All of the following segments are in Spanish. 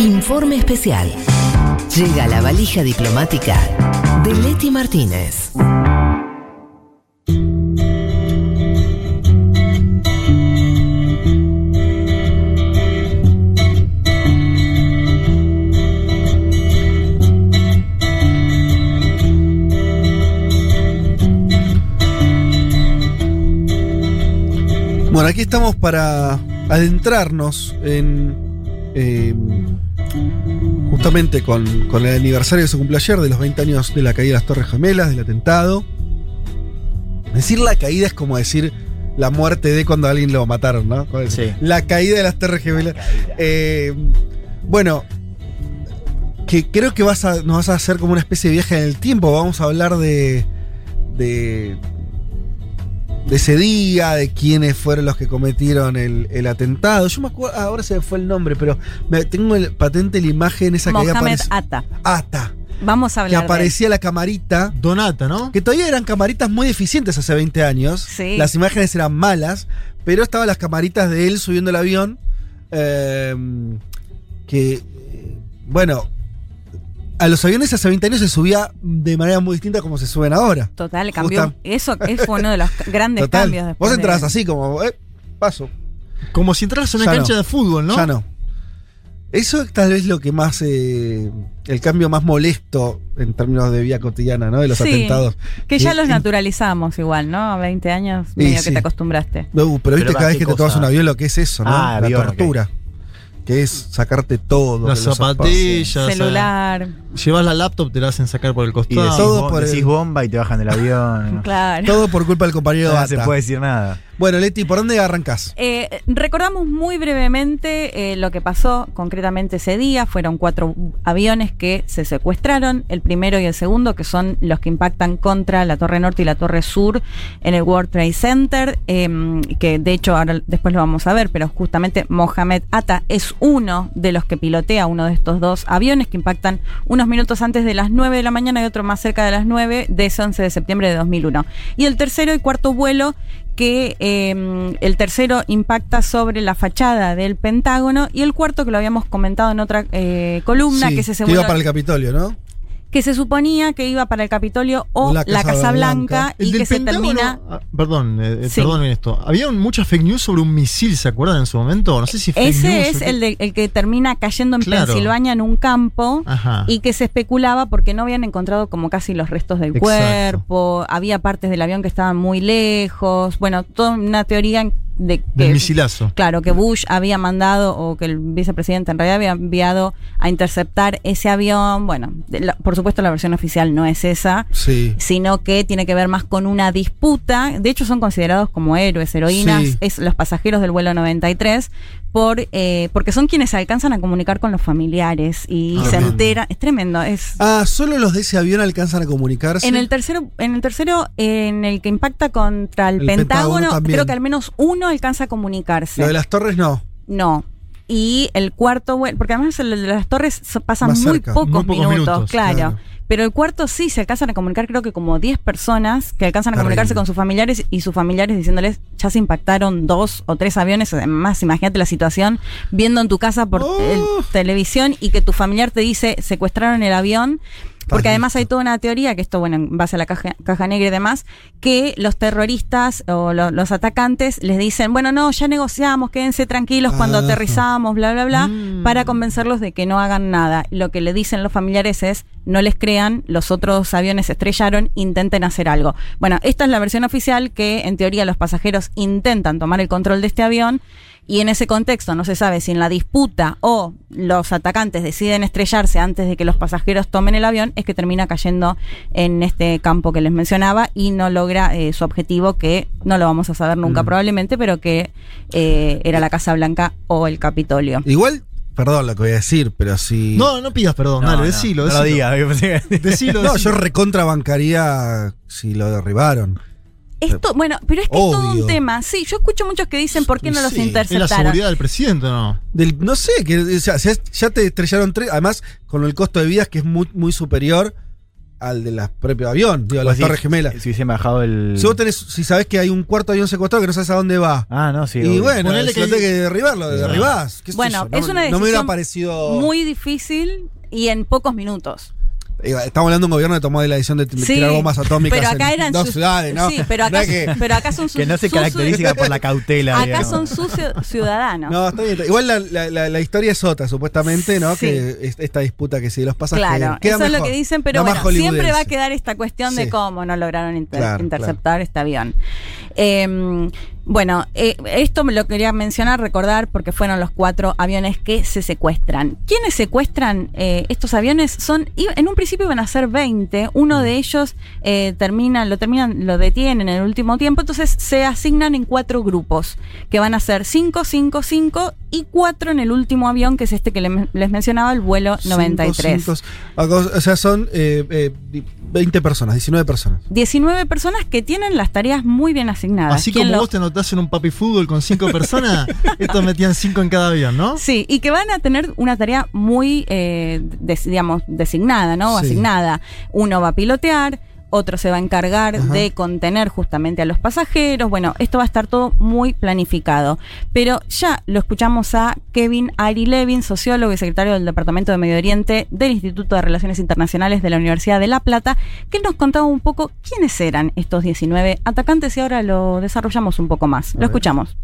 Informe especial. Llega la valija diplomática de Leti Martínez. Bueno, aquí estamos para adentrarnos en. eh, justamente con, con el aniversario que se cumplió ayer de los 20 años de la caída de las Torres Gemelas, del atentado. Decir la caída es como decir la muerte de cuando a alguien lo mataron, ¿no? Sí. La caída de las Torres Gemelas. Eh, bueno, que creo que vas a, nos vas a hacer como una especie de viaje en el tiempo. Vamos a hablar de. de de ese día, de quiénes fueron los que cometieron el, el atentado. Yo me acuerdo, ah, ahora se me fue el nombre, pero me- tengo el, patente la imagen esa que había Mohamed aparec- Atta. Ata, Vamos a que hablar de él. aparecía la camarita, Donata, ¿no? que todavía eran camaritas muy eficientes hace 20 años. Sí. Las imágenes eran malas, pero estaban las camaritas de él subiendo el avión. eh, que, eh, bueno, a los aviones hace 20 años se subía de manera muy distinta como se suben ahora. Total, cambió. Justa- Eso es- fue uno de los grandes Total. cambios. después Vos entrabas de- así como, eh, paso. Como si entras a una Ya cancha no. de fútbol, ¿no? Ya no. Eso es tal vez lo que más. eh, el cambio más molesto en términos de vida cotidiana, ¿no? De los Sí, atentados. Que ya Y- los naturalizamos igual, ¿no? A 20 años, medio sí. que te acostumbraste. No, pero viste Pero cada vez que te tomas un avión lo que es eso, ¿no? Ah, La avión, tortura. Que es sacarte todo. Las zapatillas. Celular, llevas la laptop, te la hacen sacar por el Y costado. decís, Todo por decís el- bomba y te bajan del avión. claro. Todo por culpa del compañero No de se puede decir nada. Bueno, Leti, ¿por dónde arrancás? Eh, recordamos muy brevemente eh, lo que pasó concretamente ese día. Fueron cuatro aviones que se secuestraron, el primero y el segundo, que son los que impactan contra la Torre Norte y la Torre Sur en el World Trade Center, eh, que de hecho ahora después lo vamos a ver, pero justamente Mohamed Atta es uno de los que pilotea uno de estos dos aviones que impactan unos minutos antes de las 9 de la mañana y otro más cerca de las 9 de ese 11 de septiembre de 2001. Y el tercero y cuarto vuelo que eh, el tercero impacta sobre la fachada del Pentágono y el cuarto que lo habíamos comentado en otra eh, columna, Sí, que es ese que iba para el Capitolio, ¿no? Que se suponía que iba para el Capitolio o La la Casa Blanca. Blanca, El y del que se termina... ah, perdón, eh, eh, Sí. perdón en esto. Había muchas fake news sobre un misil, ¿se acuerdan en su momento? No sé si fake Ese es el, de- el que termina cayendo en Claro. Pensilvania en un campo Ajá. y que se especulaba porque no habían encontrado como casi los restos del Exacto. cuerpo, había partes del avión que estaban muy lejos, bueno, toda una teoría de que... Del misilazo. Claro, que Bush había mandado o que el vicepresidente en realidad había enviado a interceptar ese avión. Bueno, la- por supuesto la versión oficial no es esa, Sí. sino que tiene que ver más con una disputa. De hecho, son considerados como héroes, heroínas, Sí. es los pasajeros del vuelo 93, por, eh, porque son quienes se alcanzan a comunicar con los familiares y Ah, se bien. enteran. Es tremendo. Es, Ah, solo los de ese avión alcanzan a comunicarse. en el tercero, en el tercero, en el que impacta contra el, El Pentágono Pentágono, creo que al menos uno alcanza a comunicarse. Lo de las torres no. No. Y el cuarto, bueno, porque además el de las torres pasan muy cerca, pocos, muy pocos minutos, minutos, claro. claro. Pero el cuarto sí se alcanzan a comunicar, creo que como 10 personas que alcanzan a Terrible. comunicarse con sus familiares y sus familiares diciéndoles, ya se impactaron dos o tres aviones. Además, imagínate la situación viendo en tu casa por Oh. el- televisión y que tu familiar te dice, secuestraron el avión. Porque además hay toda una teoría, que esto, bueno, en base a la caja, caja negra y demás, que los terroristas o lo- los atacantes les dicen, bueno, no, ya negociamos, quédense tranquilos cuando aterrizamos, bla, bla, bla, Mm. para convencerlos de que no hagan nada. Lo que le dicen los familiares es, no les crean, los otros aviones se estrellaron, intenten hacer algo. Bueno, esta es la versión oficial que en teoría los pasajeros intentan tomar el control de este avión y en ese contexto no se sabe si en la disputa o los atacantes deciden estrellarse antes de que los pasajeros tomen el avión, es que termina cayendo en este campo que les mencionaba y no logra eh, su objetivo, que no lo vamos a saber nunca Mm. probablemente, pero que eh, era la Casa Blanca o el Capitolio. Igual, perdón lo que voy a decir, pero si. No, no pidas perdón, No, dale, no, decilo, No lo decilo. digas. Decilo, No, decilo. yo recontra bancaría si lo derribaron. Esto, bueno, pero es que es todo un tema. Sí, yo escucho muchos que dicen por qué no los Sí, es la Es la interceptaron. seguridad del presidente, ¿o ¿no? Del, no sé, que o sea, ya, te estrellaron tres. Además, con el costo de vidas que es muy, muy superior. al del propio avión, digo, a las decís, Torres Gemelas. Si hubiesen bajado el. Si vos tenés, si sabés que hay un cuarto avión secuestrado que no sabes a dónde va. Ah, no, sí. y obvio. bueno, Ponele si que- tenés que derribarlo, derribás. qué Bueno, no, es una No me hubiera decisión parecido. Muy difícil y en pocos minutos. Estamos hablando de un gobierno que tomó la decisión de Sí, tirar bombas atómicas pero acá en eran dos sus- ciudades, ¿no? Sí, pero acá, que- pero acá son sus Que no se caracteriza por la cautela. Acá digamos. son sus ciu- ciudadanos. No, está bien. Igual la, la- la- la historia es otra, supuestamente, ¿no? Sí. Que es- esta disputa que si los pasajeros. Claro, queda eso es lo mejor, que dicen, pero bueno, siempre va a quedar esta cuestión de cómo no lograron inter- Claro, interceptar este avión. Eh, bueno, eh, esto me lo quería mencionar, recordar, porque fueron los cuatro aviones que se secuestran. ¿Quiénes secuestran eh, estos aviones? Son, en un principio iban a ser 20, uno de ellos eh, termina, lo terminan, lo detienen en el último tiempo, entonces se asignan en cuatro grupos, que van a ser 5, 5, 5 y 4 en el último avión, que es este que le- les mencionaba, el vuelo 93. Cinco, cinco, o sea, son eh, eh, 20 personas, 19 personas. 19 personas que tienen las tareas muy bien asignadas. Así ¿Quién como vos te anotás en un papi fútbol con cinco personas, estos metían cinco en cada avión, ¿no? Sí, y que van a tener una tarea muy, eh, des- digamos, designada, ¿no? Sí. Asignada. Uno va a pilotear, otro se va a encargar Ajá. de contener justamente a los pasajeros. Bueno, esto va a estar todo muy planificado. Pero ya lo escuchamos a Kevin Ari Levin, sociólogo y secretario del Departamento de Medio Oriente del Instituto de Relaciones Internacionales de la Universidad de La Plata, que nos contaba un poco quiénes eran estos 19 atacantes y ahora lo desarrollamos un poco más. Lo escuchamos.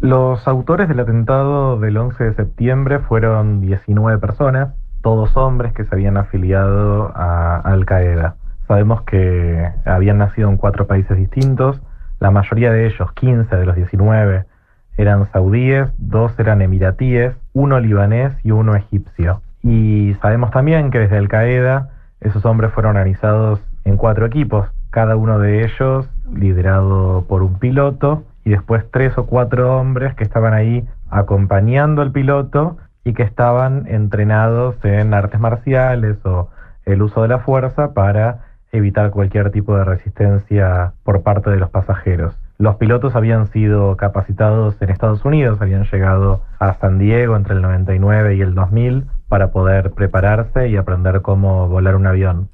Los autores del atentado del 11 de septiembre fueron 19 personas, todos hombres que se habían afiliado a Al Qaeda. Sabemos que habían nacido en cuatro países distintos, la mayoría de ellos, 15 de los 19, eran saudíes, dos eran emiratíes, uno libanés y uno egipcio. Y sabemos también que desde Al Qaeda esos hombres fueron organizados en cuatro equipos, cada uno de ellos liderado por un piloto y después tres o cuatro hombres que estaban ahí acompañando al piloto y que estaban entrenados en artes marciales o el uso de la fuerza para evitar cualquier tipo de resistencia por parte de los pasajeros. Los pilotos habían sido capacitados en Estados Unidos, habían llegado a San Diego entre el 99 y el 2000 para poder prepararse y aprender cómo volar un avión.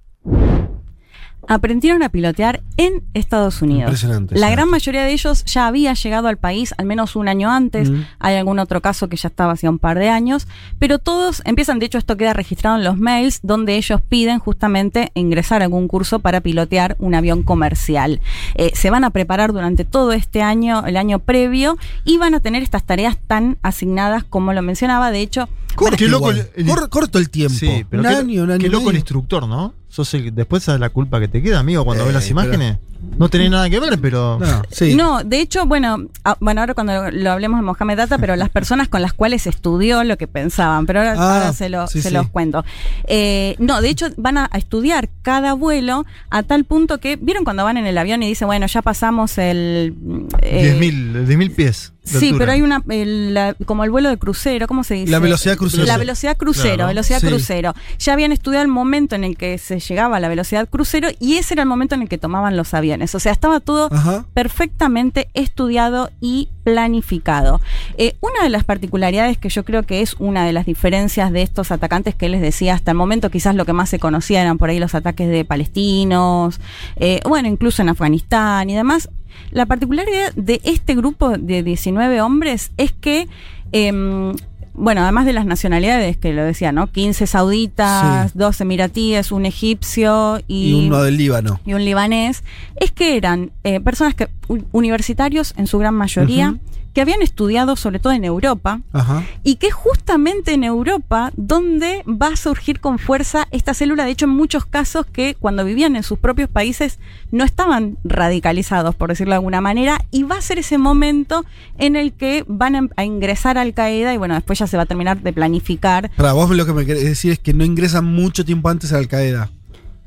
Aprendieron a pilotear en Estados Unidos. Impresionante, La gran mayoría de ellos ya había llegado al país al menos un año antes. Mm. Hay algún otro caso que ya estaba hace un par de años. Pero todos empiezan, de hecho esto queda registrado en los mails, donde ellos piden justamente ingresar a algún curso para pilotear un avión comercial. Eh, se van a preparar durante todo este año, el año previo, y van a tener estas tareas tan asignadas como lo mencionaba. De hecho, Corto, Qué loco igual. el- el- Cor- corto el tiempo. Sí, pero un qué, año, un año. qué loco el instructor, ¿no? Sos el- después sabes la culpa que te queda, amigo, cuando Eh, ves las pero- imágenes. No tenés nada que ver, pero. No, sí. No, de hecho, bueno, ah, bueno, ahora cuando lo hablemos de Mohamed Data, pero las personas con las cuales estudió lo que pensaban, pero ahora, Ah, ahora se, lo- sí, se sí. los cuento. Eh, no, de hecho, van a, a estudiar cada vuelo a tal punto que, ¿vieron cuando van en el avión y dicen, bueno, ya pasamos el... eh, 10.000 10.000 pies. Sí, altura. pero hay una, el- la- como el vuelo de crucero, ¿cómo se dice? La velocidad crucero. La velocidad crucero, Claro. velocidad Sí. crucero. Ya habían estudiado el momento en el que se llegaba a la velocidad crucero y ese era el momento en el que tomaban los aviones. O sea, estaba todo Ajá. perfectamente estudiado y planificado. Eh, una de las particularidades que yo creo que es una de las diferencias de estos atacantes que les decía hasta el momento, quizás lo que más se conocía eran por ahí los ataques de palestinos, eh, bueno, incluso en Afganistán y demás. La particularidad de este grupo de 19 hombres es que em, bueno, además de las nacionalidades que lo decía, ¿no? 15 sauditas, Sí. 2 emiratíes, un egipcio Y uno del Líbano. y un libanés, es que eran eh, personas que universitarios en su gran mayoría. Que habían estudiado sobre todo en Europa Ajá. y que justamente en Europa donde va a surgir con fuerza esta célula, de hecho en muchos casos que cuando vivían en sus propios países no estaban radicalizados, por decirlo de alguna manera, y va a ser ese momento en el que van a, a ingresar a Al Qaeda y bueno, después ya se va a terminar de planificar Para vos lo que me querés decir es que no ingresan mucho tiempo antes a Al Qaeda.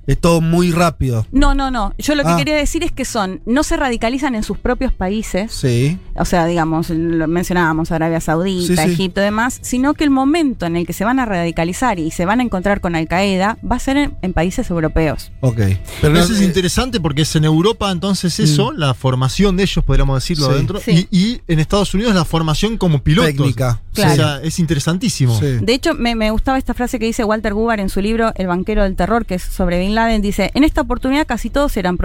Es todo muy rápido. No, no, no. Yo lo que Ah. quería decir es que son, no se radicalizan en sus propios países, Sí. o sea, digamos, lo mencionábamos Arabia Saudita, Sí. Egipto y demás, sino que el momento en el que se van a radicalizar y se van a encontrar con Al Qaeda va a ser en, en países europeos. Ok. Pero no- Eso es eh, interesante porque es en Europa, entonces eso, la formación de ellos, podríamos decirlo Sí. adentro, Sí. y, y en Estados Unidos la formación como pilotos. Técnica. O Claro. O sea, es interesantísimo. Sí. De hecho, me, me gustaba esta frase que dice Walter Gubar en su libro El banquero del terror, que es sobre Bin Laden. Dice, en esta oportunidad casi todos eran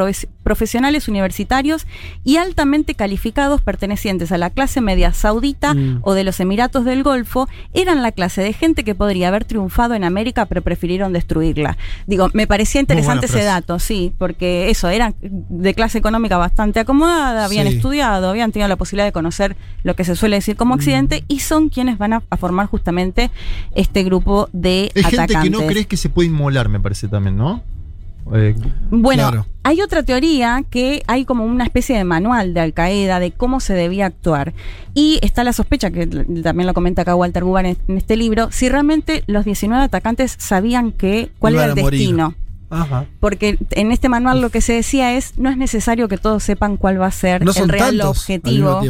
profesionales universitarios y altamente calificados pertenecientes a la clase media saudita Mm. o de los Emiratos del Golfo. Eran la clase de gente que podría haber triunfado en América, pero prefirieron destruirla. Digo, me parecía interesante ese dato, sí, porque eso, eran de clase económica bastante acomodada, habían Sí. estudiado, habían tenido la posibilidad de conocer lo que se suele decir Mm. como Occidente y son quienes van a, a formar justamente este grupo de Es gente atacantes. que no crees que se puede inmolar, me parece también, ¿no? Eh, Bueno, Claro. hay otra teoría que hay como una especie de manual de Al Qaeda de cómo se debía actuar. Y está la sospecha, que también lo comenta acá Walter Gubar en, en este libro, si realmente los 19 atacantes sabían que cuál Iban era el destino. Ajá. Porque en este manual lo que se decía es, no es necesario que todos sepan cuál va a ser No el real objetivo.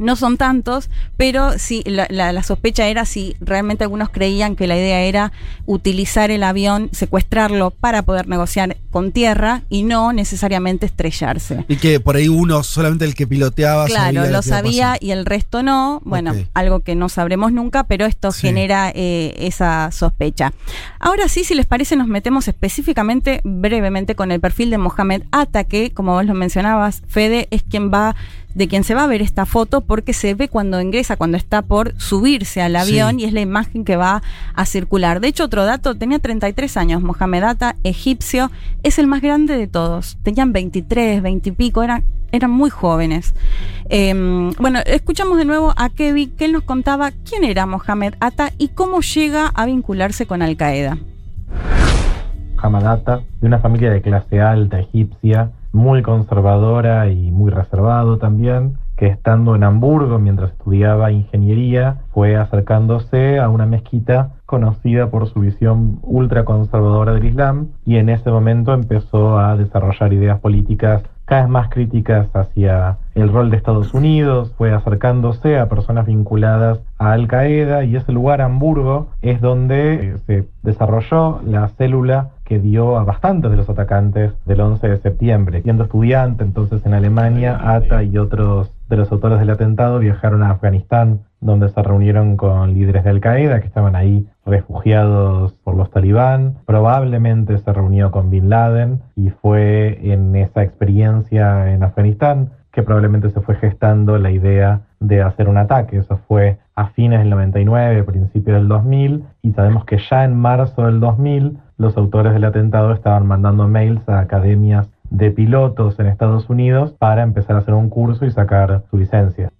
No son tantos, pero sí, la, la- la sospecha era si realmente algunos creían que la idea era utilizar el avión, secuestrarlo para poder negociar con tierra y no necesariamente estrellarse. Y que por ahí uno, solamente el que piloteaba, Claro, sabía lo sabía y el resto no. Bueno, algo que no sabremos nunca, pero esto Sí. genera eh, esa sospecha. Ahora sí, si les parece, nos metemos específicamente, brevemente, con el perfil de Mohamed Atta, que, como vos lo mencionabas, Fede, es quien va de quien se va a ver esta foto porque se ve cuando ingresa, cuando está por subirse al avión Sí. y es la imagen que va a circular. De hecho, otro dato, tenía 33 años, Mohamed Atta, egipcio, es el más grande de todos. Tenían 23, 20 y pico, eran, eran muy jóvenes. Eh, bueno, escuchamos de nuevo a Kevin, que él nos contaba quién era Mohamed Atta y cómo llega a vincularse con Al Qaeda. Hamadata, de una familia de clase alta egipcia, muy conservadora y muy reservado también, que estando en Hamburgo mientras estudiaba ingeniería, fue acercándose a una mezquita conocida por su visión ultraconservadora del Islam y en ese momento empezó a desarrollar ideas políticas cada vez más críticas hacia el rol de Estados Unidos, fue acercándose a personas vinculadas a Al Qaeda y ese lugar, Hamburgo, es donde eh, se desarrolló la célula que dio a bastantes de los atacantes del 11 de septiembre. Siendo estudiante entonces en Alemania, Ata y otros de los autores del atentado viajaron a Afganistán, donde se reunieron con líderes de Al Qaeda que estaban ahí refugiados por los talibán. Probablemente se reunió con Bin Laden y fue en esa experiencia en Afganistán que probablemente se fue gestando la idea de hacer un ataque. Eso fue a fines del 99, principio del 2000, y sabemos que ya en marzo del 2000 los autores del atentado estaban mandando mails a academias de pilotos en Estados Unidos para empezar a hacer un curso y sacar su licencia.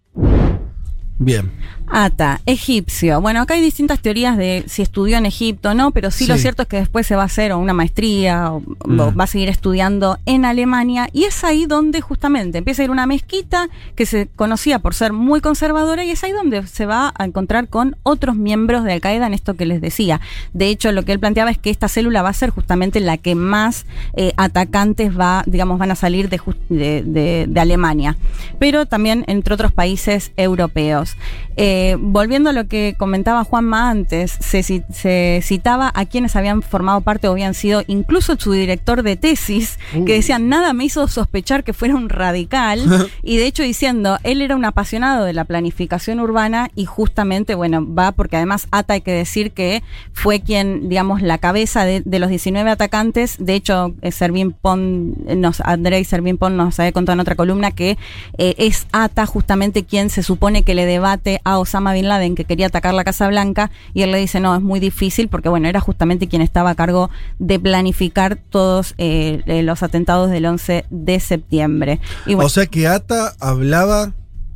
Bien. Ata, egipcio. Bueno, acá hay distintas teorías de si estudió en Egipto o no, pero sí, lo cierto es que después se va a hacer una maestría o, Mm. o va a seguir estudiando en Alemania y es ahí donde justamente empieza a ir una mezquita que se conocía por ser muy conservadora y es ahí donde se va a encontrar con otros miembros de Al Qaeda en esto que les decía. De hecho, lo que él planteaba es que esta célula va a ser justamente la que más eh, atacantes va, digamos, van a salir de, jus- de, de- de Alemania, pero también entre otros países europeos. Eh, volviendo a lo que comentaba Juanma antes, se, ci- se citaba a quienes habían formado parte o habían sido incluso su director de tesis, que decían, nada me hizo sospechar que fuera un radical, y de hecho diciendo, él era un apasionado de la planificación urbana y justamente, bueno, va porque además Ata hay que decir que fue quien, digamos, la cabeza de, de los 19 atacantes, de hecho, eh, Servín Pon, eh, nos, Andrei Servín Pon nos había contado en otra columna que eh, es Ata justamente quien se supone que le debate a Osama Bin Laden que quería atacar la Casa Blanca y él le dice no, es muy difícil porque bueno, era justamente quien estaba a cargo de planificar todos eh, eh, los atentados del 11 de septiembre. Y bueno, O sea que Ata hablaba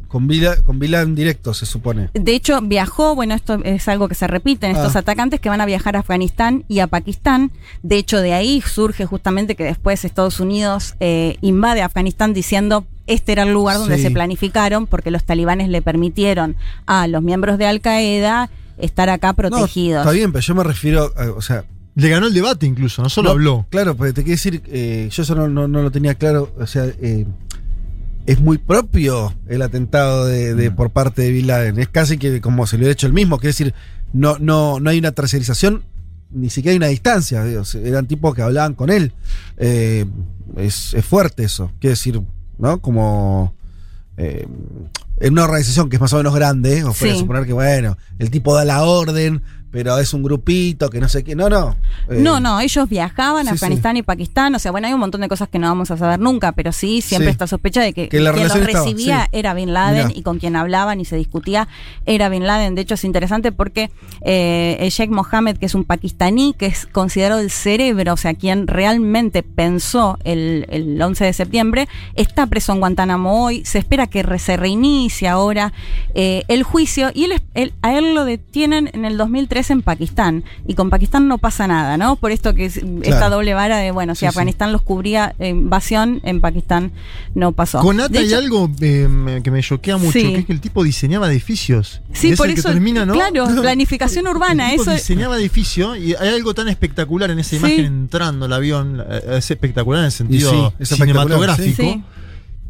con Vila, con Vila en directo, se supone. De hecho, viajó, bueno, esto es algo que se repite en estos Ah. atacantes que van a viajar a Afganistán y a Pakistán. De hecho, de ahí surge justamente que después Estados Unidos eh, invade Afganistán diciendo este era el lugar donde Sí. se planificaron porque los talibanes le permitieron a los miembros de Al Qaeda estar acá protegidos. No, está bien, pero yo me refiero, a- o sea... Le ganó el debate incluso, no solo no, habló. Claro, pero te quiero decir, eh, yo eso no, no- no lo tenía claro, o sea, eh, es muy propio el atentado de, de- por parte de Bin Laden, es casi que como se lo hubiera hecho el mismo, quiero decir, no, no, no hay una tercerización, ni siquiera hay una distancia, eran tipos que hablaban con él, Eh, es, es fuerte eso, quiero decir, ¿no? Como... eh, en una organización que es más o menos grande, o puede suponer que, bueno, el tipo da la orden, pero es un grupito que no sé qué. No, no. Eh, No, no, ellos viajaban a sí, Afganistán y Pakistán, o sea, bueno, hay un montón de cosas que no vamos a saber nunca, pero sí, siempre Sí. está sospecha de que, Que quien los relación estaba, recibía era Bin Laden Mirá. y con quien hablaban y se discutía era Bin Laden. De hecho, es interesante porque eh, Sheikh Mohammed, que es un pakistaní, que es considerado el cerebro, o sea, quien realmente pensó el, el 11 de septiembre, está preso en Guantánamo hoy, se espera que re- se reinicie ahora eh, el juicio y él, él- a él lo detienen en el 2003 en Pakistán y con Pakistán no pasa nada, ¿no? Por esto que es esta doble vara de, bueno, si Sí, sí. Afganistán los cubría eh, invasión, en Pakistán no pasó. Con Ata hay hecho- algo eh, que me choquea mucho, Sí. que es que el tipo diseñaba edificios. Sí, es por el que eso, termina, ¿no? claro, planificación urbana, El tipo eso diseñaba edificio y hay algo tan espectacular en esa Sí. imagen entrando el avión, eh, es espectacular en el sentido cinematográfico.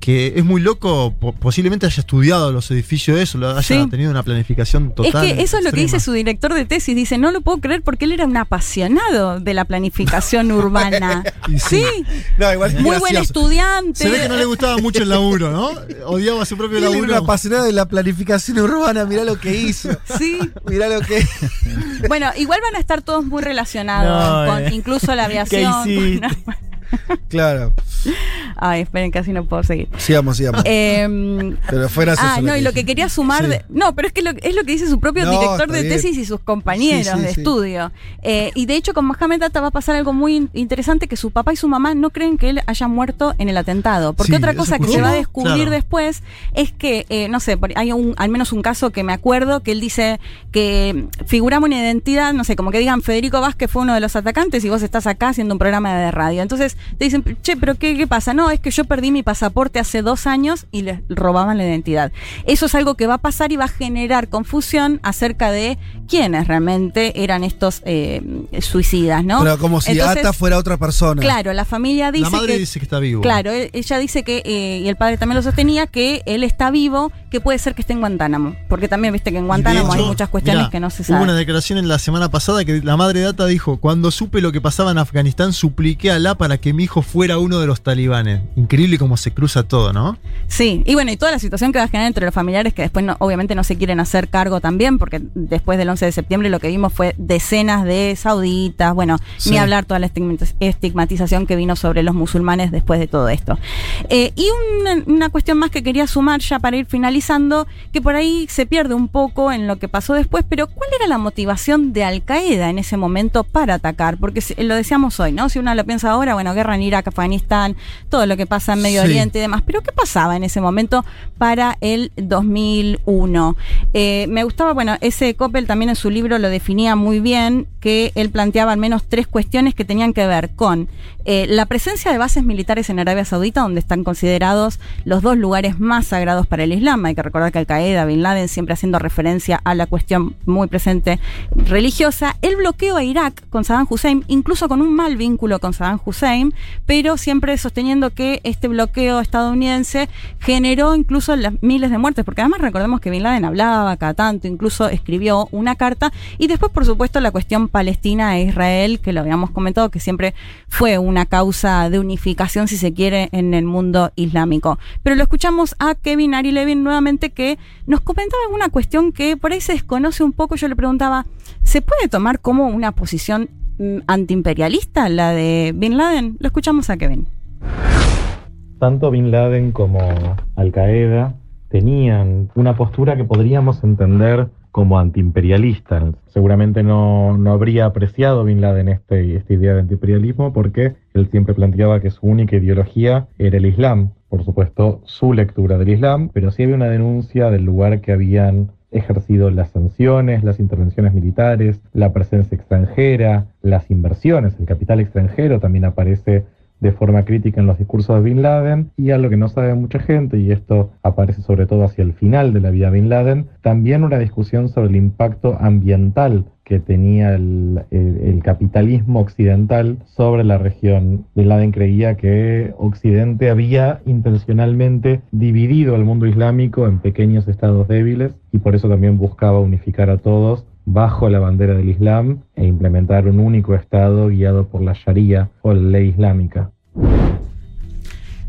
Que es muy loco, po- posiblemente haya estudiado los edificios de eso, haya Sí. tenido una planificación total. es que eso es lo que dice su director de tesis. Dice, no lo puedo creer porque él era un apasionado de la planificación urbana. Y sí. sí, No, igual es muy buen estudiante. Se ve que no le gustaba mucho el laburo, ¿no? Odiaba su propio Él era un laburo. apasionado de la planificación urbana, mirá lo que hizo. Sí, Mirá lo que. bueno, igual van a estar todos muy relacionados No, con eh. incluso la aviación. ¿Qué? Claro. Ay, esperen, casi no puedo seguir. Sigamos, sigamos. Eh, Pero fue gracioso ah, no, y lo que quería sumar. Sí. de- no, pero es que lo, es lo que dice su propio No, director de bien. tesis y sus compañeros Sí, sí, de sí. estudio. Eh, y de hecho, con Mohamed Atta va a pasar algo muy in- interesante: que su papá y su mamá no creen que él haya muerto en el atentado. Porque Sí, otra cosa que se va a descubrir Claro. después es que, eh, no sé, hay un, al menos un caso que me acuerdo que él dice que figuramos una identidad, no sé, como que digan Federico Vázquez fue uno de los atacantes y vos estás acá haciendo un programa de radio. Entonces te dicen, che, pero ¿qué, qué pasa? No, es que yo perdí mi pasaporte hace dos años y les robaban la identidad. Eso es algo que va a pasar y va a generar confusión acerca de quiénes realmente eran estos eh, suicidas, ¿no? Pero como si Entonces, Ata fuera otra persona. Claro, la familia dice la madre que dice que está vivo. Claro, e- ella dice que, eh, y el padre también lo sostenía, que él está vivo, que puede ser que esté en Guantánamo. Porque también viste que en de Guantánamo hay muchas cuestiones mirá, que no se Hubo una saben. declaración en la semana pasada que la madre Data dijo: Cuando supe lo que pasaba en Afganistán, supliqué a Alá para que mi hijo fuera uno de los talibanes. Increíble cómo se cruza todo, ¿no? Sí, y bueno, y toda la situación que va a generar entre los familiares que después no- obviamente no se quieren hacer cargo también, porque después del 11 de septiembre lo que vimos fue decenas de sauditas, bueno, Sí. ni hablar toda la estigmatiz- estigmatización que vino sobre los musulmanes después de todo esto. Eh, y una, una cuestión más que quería sumar ya para ir finalizando, que por ahí se pierde un poco en lo que pasó después, pero ¿cuál era la motivación de Al Qaeda en ese momento para atacar? Porque lo decíamos hoy, ¿no? Si uno lo piensa ahora, bueno, guerra en Irak, Afganistán, todo lo que pasa en Medio Sí. Oriente y demás, pero ¿qué pasaba en ese momento para el 2001? Eh, me gustaba, bueno, ese Coppel también en su libro lo definía muy bien, que él planteaba al menos tres cuestiones que tenían que ver con eh, la presencia de bases militares en Arabia Saudita, donde están considerados los dos lugares más sagrados para el Islam. Hay que recordar que Al Qaeda, Bin Laden, siempre haciendo referencia a la cuestión muy presente religiosa. El bloqueo a Irak con Saddam Hussein, incluso con un mal vínculo con Saddam Hussein, pero siempre sosteniendo que este bloqueo estadounidense generó incluso las miles de muertes, porque además recordemos que Bin Laden hablaba cada tanto, incluso escribió una carta, y después, por supuesto, la cuestión Palestina e Israel, que lo habíamos comentado, que siempre fue una causa de unificación, si se quiere, en el mundo islámico. Pero lo escuchamos a Kevin Ari Levin nuevamente, que nos comentaba alguna cuestión que por ahí se desconoce un poco. Yo le preguntaba, ¿se puede tomar como una posición mm, antiimperialista la de Bin Laden? Lo escuchamos a Kevin. Tanto Bin Laden como Al Qaeda tenían una postura que podríamos entender como antiimperialista. Seguramente no, no habría apreciado Bin Laden este, esta idea de antiimperialismo porque él siempre planteaba que su única ideología era el Islam. Por supuesto, su lectura del Islam, pero sí había una denuncia del lugar que habían ejercido las sanciones, las intervenciones militares, la presencia extranjera, las inversiones, el capital extranjero también aparece de forma crítica en los discursos de Bin Laden y a lo que no sabe mucha gente, y esto aparece sobre todo hacia el final de la vida de Bin Laden, también una discusión sobre el impacto ambiental que tenía el, el- capitalismo occidental sobre la región. Bin Laden creía que Occidente había intencionalmente dividido al mundo islámico en pequeños estados débiles y por eso también buscaba unificar a todos bajo la bandera del Islam e implementar un único Estado guiado por la Sharia o la ley islámica.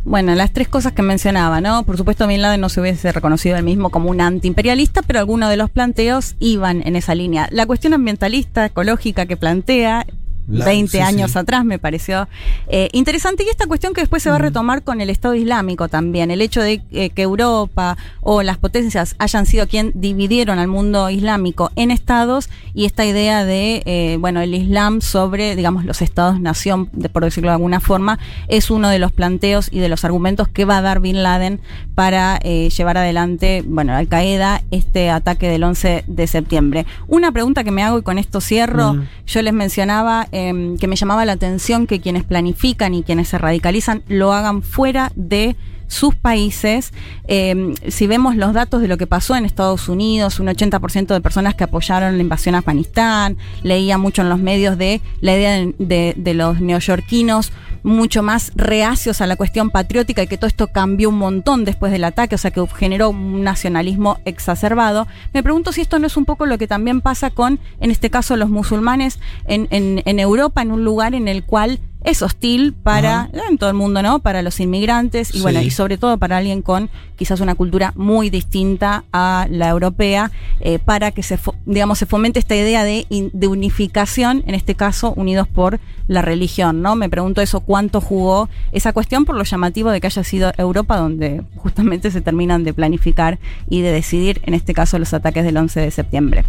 Bueno, las tres cosas que mencionaba, ¿no? Por supuesto, Bin Laden no se hubiese reconocido él mismo como un antiimperialista, pero algunos de los planteos iban en esa línea. La cuestión ambientalista, ecológica que plantea, La- 20 sí, años sí. atrás me pareció eh, interesante y esta cuestión que después se va a retomar con el Estado Islámico también, el hecho de eh, que Europa o las potencias hayan sido quien dividieron al mundo islámico en estados y esta idea de, eh, bueno, el Islam sobre, digamos, los estados-nación, de- por decirlo de alguna forma, es uno de los planteos y de los argumentos que va a dar Bin Laden para eh, llevar adelante, bueno, Al Qaeda, este ataque del 11 de septiembre. Una pregunta que me hago y con esto cierro, Mm. yo les mencionaba em, que me llamaba la atención que quienes planifican y quienes se radicalizan lo hagan fuera de sus países. Em, si vemos los datos de lo que pasó en Estados Unidos, un 80% de personas que apoyaron la invasión a Afganistán, leía mucho en los medios de la idea de, de- de los neoyorquinos mucho más reacios a la cuestión patriótica y que todo esto cambió un montón después del ataque, o sea que generó un nacionalismo exacerbado. Me pregunto si esto no es un poco lo que también pasa con, en este caso, los musulmanes en, en- en Europa, en un lugar en el cual es hostil para, en todo el mundo, ¿no? Para los inmigrantes y Sí. bueno, y sobre todo para alguien con quizás una cultura muy distinta a la europea, eh, para que se, digamos, se fomente esta idea de, de unificación, en este caso, unidos por la religión, ¿no? Me pregunto eso, cuánto jugó esa cuestión por lo llamativo de que haya sido Europa donde justamente se terminan de planificar y de decidir, en este caso, los ataques del 11 de septiembre.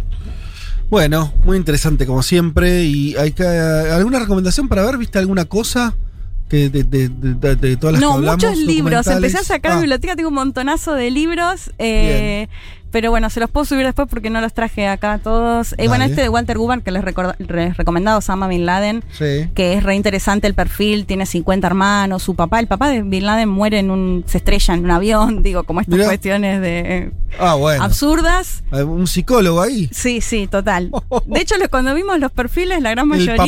Bueno, muy interesante como siempre. ¿Y hay que, alguna recomendación para ver? ¿Viste alguna cosa que de, de- de- de- de todas las No, que hablamos? muchos libros. Empecé a sacar Ah, biblioteca, tengo un montonazo de libros. eh, pero bueno, se los puedo subir después porque no los traje acá todos. Eh, bueno, este de Walter Guban que les, les recomendado, Osama Bin Laden, Sí. que es re interesante el perfil, tiene 50 hermanos, su papá, el papá de Bin Laden muere en un, se estrella en un avión, digo, como estas Mirá. cuestiones de Ah, bueno. absurdas. Un psicólogo ahí. Sí, sí, total. De hecho, cuando vimos los perfiles, la gran mayoría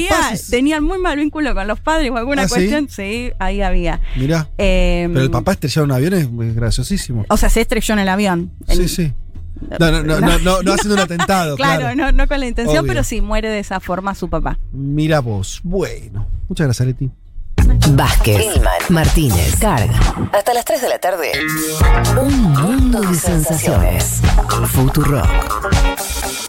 tenían muy mal vínculo con los padres o alguna ¿Ah, cuestión. Sí, ahí había. Mirá. Eh, Pero el papá estrellado en un avión es graciosísimo. O sea, se estrelló en el avión. Sí, sí. No, no, no, no, no, no haciendo un atentado, Claro, claro. No, no con la intención, Obvio. pero sí muere de esa forma su papá. Mira vos. Bueno. Muchas gracias, Leti. Vázquez, Martínez, Carga. Hasta las 3 de la tarde. Un mundo de sensaciones. Futurock.